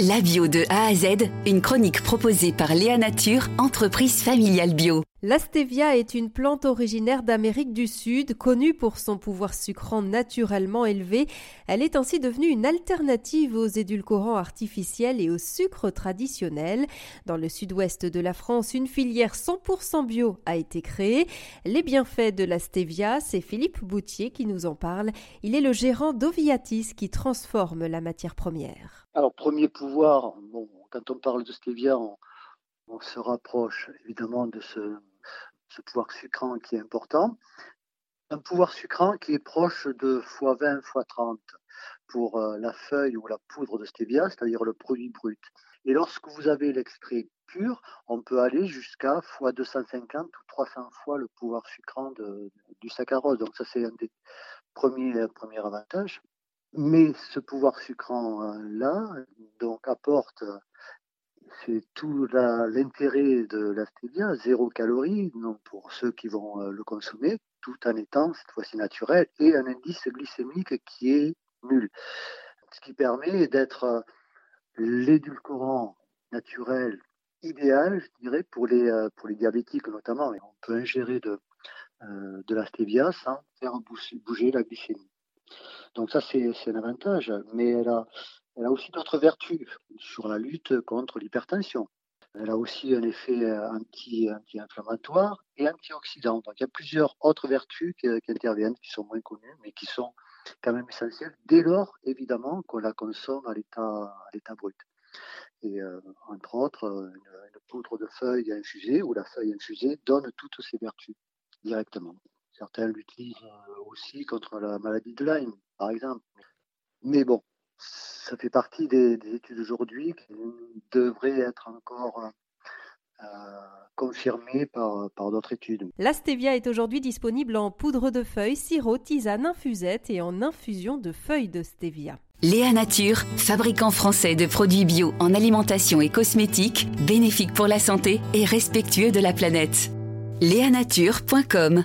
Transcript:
La bio de A à Z, une chronique proposée par Léa Nature, entreprise familiale bio. La stevia est une plante originaire d'Amérique du Sud, connue pour son pouvoir sucrant naturellement élevé. Elle est ainsi devenue une alternative aux édulcorants artificiels et au sucre traditionnel. Dans le sud-ouest de la France, une filière 100% bio a été créée. Les bienfaits de la stevia, c'est Philippe Boutier qui nous en parle. Il est le gérant d'Oviatis qui transforme la matière première. Alors, premier pouvoir, bon, quand on parle de stevia, on, se rapproche évidemment de ce, pouvoir sucrant qui est important. Un pouvoir sucrant qui est proche de x20, x30 pour euh, la feuille ou la poudre de stevia, c'est-à-dire le produit brut. Et lorsque vous avez l'extrait pur, on peut aller jusqu'à x250 ou 300 fois le pouvoir sucrant du saccharose. Donc ça, c'est un des premiers, premiers avantages. Mais ce pouvoir sucrant-là, donc apporte, c'est tout l'intérêt de la stevia, zéro calorie, pour ceux qui vont euh, le consommer, tout en étant cette fois-ci naturel, et un indice glycémique qui est nul. Ce qui permet d'être euh, l'édulcorant naturel idéal, je dirais, pour les, euh, pour les diabétiques notamment. On peut ingérer de, stevia sans faire bouger la glycémie. Donc ça, c'est un avantage, mais elle a, aussi d'autres vertus sur la lutte contre l'hypertension. Elle a aussi un effet anti, inflammatoire et antioxydant. Donc il y a plusieurs autres vertus qui, interviennent, qui sont moins connues, mais qui sont quand même essentielles, dès lors, évidemment, qu'on la consomme à l'état brut. Et euh, entre autres, une, une, poudre de feuilles infusée ou la feuille infusée donne toutes ces vertus directement. Certains l'utilisent euh, aussi contre la maladie de Lyme, par exemple. Mais bon, ça fait partie des, études aujourd'hui qui devraient être encore euh, confirmées par, par d'autres études. La stevia est aujourd'hui disponible en poudre de feuilles, sirop, tisane, infusette et en infusion de feuilles de stevia. Léa Nature, fabricant français de produits bio en alimentation et cosmétiques, bénéfique pour la santé et respectueux de la planète. Léanature.com